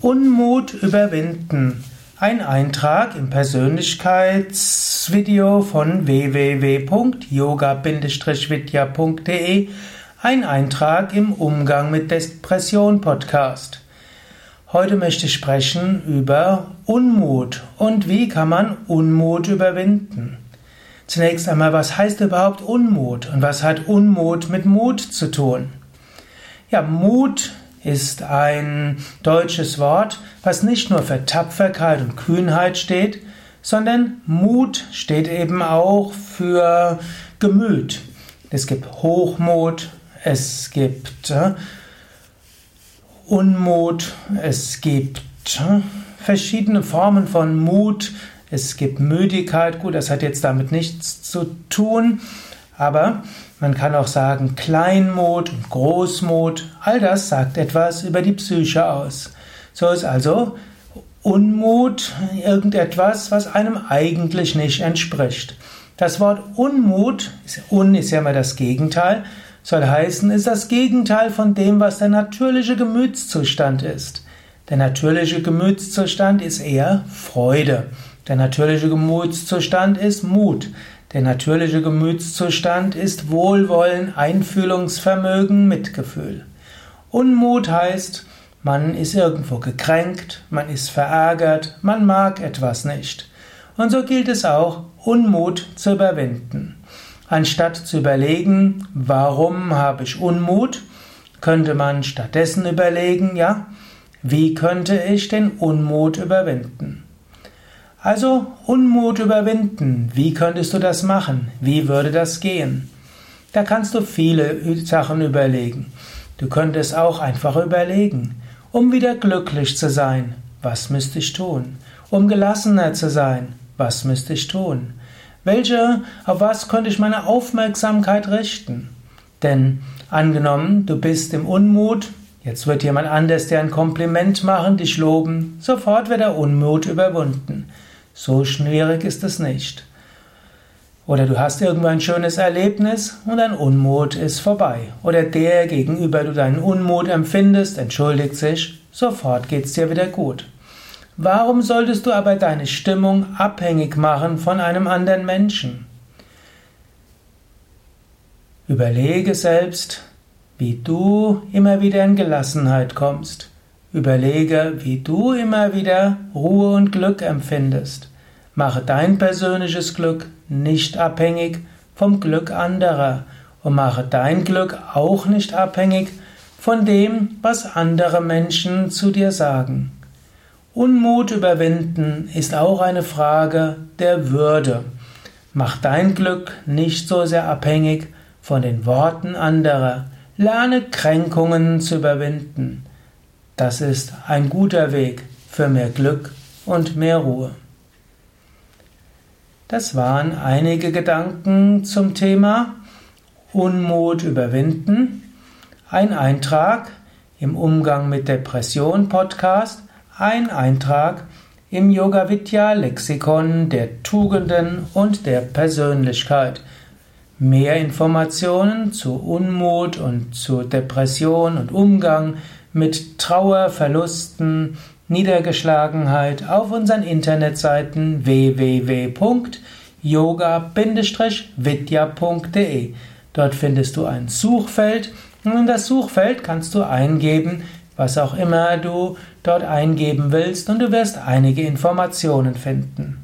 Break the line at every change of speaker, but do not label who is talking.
Unmut überwinden. Ein Eintrag im Persönlichkeitsvideo von www.yoga-vidya.de. Ein Eintrag im Umgang mit Depression Podcast. Heute möchte ich sprechen über Unmut und wie kann man Unmut überwinden. Zunächst einmal, was heißt überhaupt Unmut und was hat Unmut mit Mut zu tun? Ja, Mut ist ein deutsches Wort, was nicht nur für Tapferkeit und Kühnheit steht, sondern Mut steht eben auch für Gemüt. Es gibt Hochmut, es gibt äh, Unmut, es gibt äh, verschiedene Formen von Mut, es gibt Müdigkeit, gut, das hat jetzt damit nichts zu tun, aber man kann auch sagen Kleinmut und Großmut, all das sagt etwas über die Psyche aus. So ist also Unmut irgendetwas, was einem eigentlich nicht entspricht. Das Wort Unmut, Un ist ja immer das Gegenteil, soll heißen, ist das Gegenteil von dem, was der natürliche Gemütszustand ist. Der natürliche Gemütszustand ist eher Freude. Der natürliche Gemütszustand ist Mut. Der natürliche Gemütszustand ist Wohlwollen, Einfühlungsvermögen, Mitgefühl. Unmut heißt, man ist irgendwo gekränkt, man ist verärgert, man mag etwas nicht. Und so gilt es auch, Unmut zu überwinden. Anstatt zu überlegen, warum habe ich Unmut, könnte man stattdessen überlegen, ja, wie könnte ich den Unmut überwinden? Also Unmut überwinden. Wie könntest du das machen? Wie würde das gehen? Da kannst du viele Sachen überlegen. Du könntest auch einfach überlegen, um wieder glücklich zu sein, was müsste ich tun? Um gelassener zu sein, was müsste ich tun? Welche, auf was könnte ich meine Aufmerksamkeit richten? Denn angenommen, du bist im Unmut, jetzt wird jemand anders dir ein Kompliment machen, dich loben, sofort wird der Unmut überwunden. So schwierig ist es nicht. Oder du hast irgendwo ein schönes Erlebnis und dein Unmut ist vorbei. Oder der, gegenüber du deinen Unmut empfindest, entschuldigt sich, sofort geht's dir wieder gut. Warum solltest du aber deine Stimmung abhängig machen von einem anderen Menschen? Überlege selbst, wie du immer wieder in Gelassenheit kommst. Überlege, wie du immer wieder Ruhe und Glück empfindest. Mache dein persönliches Glück nicht abhängig vom Glück anderer und mache dein Glück auch nicht abhängig von dem, was andere Menschen zu dir sagen. Unmut überwinden ist auch eine Frage der Würde. Mach dein Glück nicht so sehr abhängig von den Worten anderer. Lerne Kränkungen zu überwinden. Das ist ein guter Weg für mehr Glück und mehr Ruhe. Das waren einige Gedanken zum Thema Unmut überwinden. Ein Eintrag im Umgang mit Depression Podcast, ein Eintrag im Yoga Vidya Lexikon der Tugenden und der Persönlichkeit. Mehr Informationen zu Unmut und zu Depression und Umgang mit Trauer, Verlusten, Niedergeschlagenheit auf unseren Internetseiten www.yoga-vidya.de. Dort findest du ein Suchfeld und in das Suchfeld kannst du eingeben, was auch immer du dort eingeben willst und du wirst einige Informationen finden.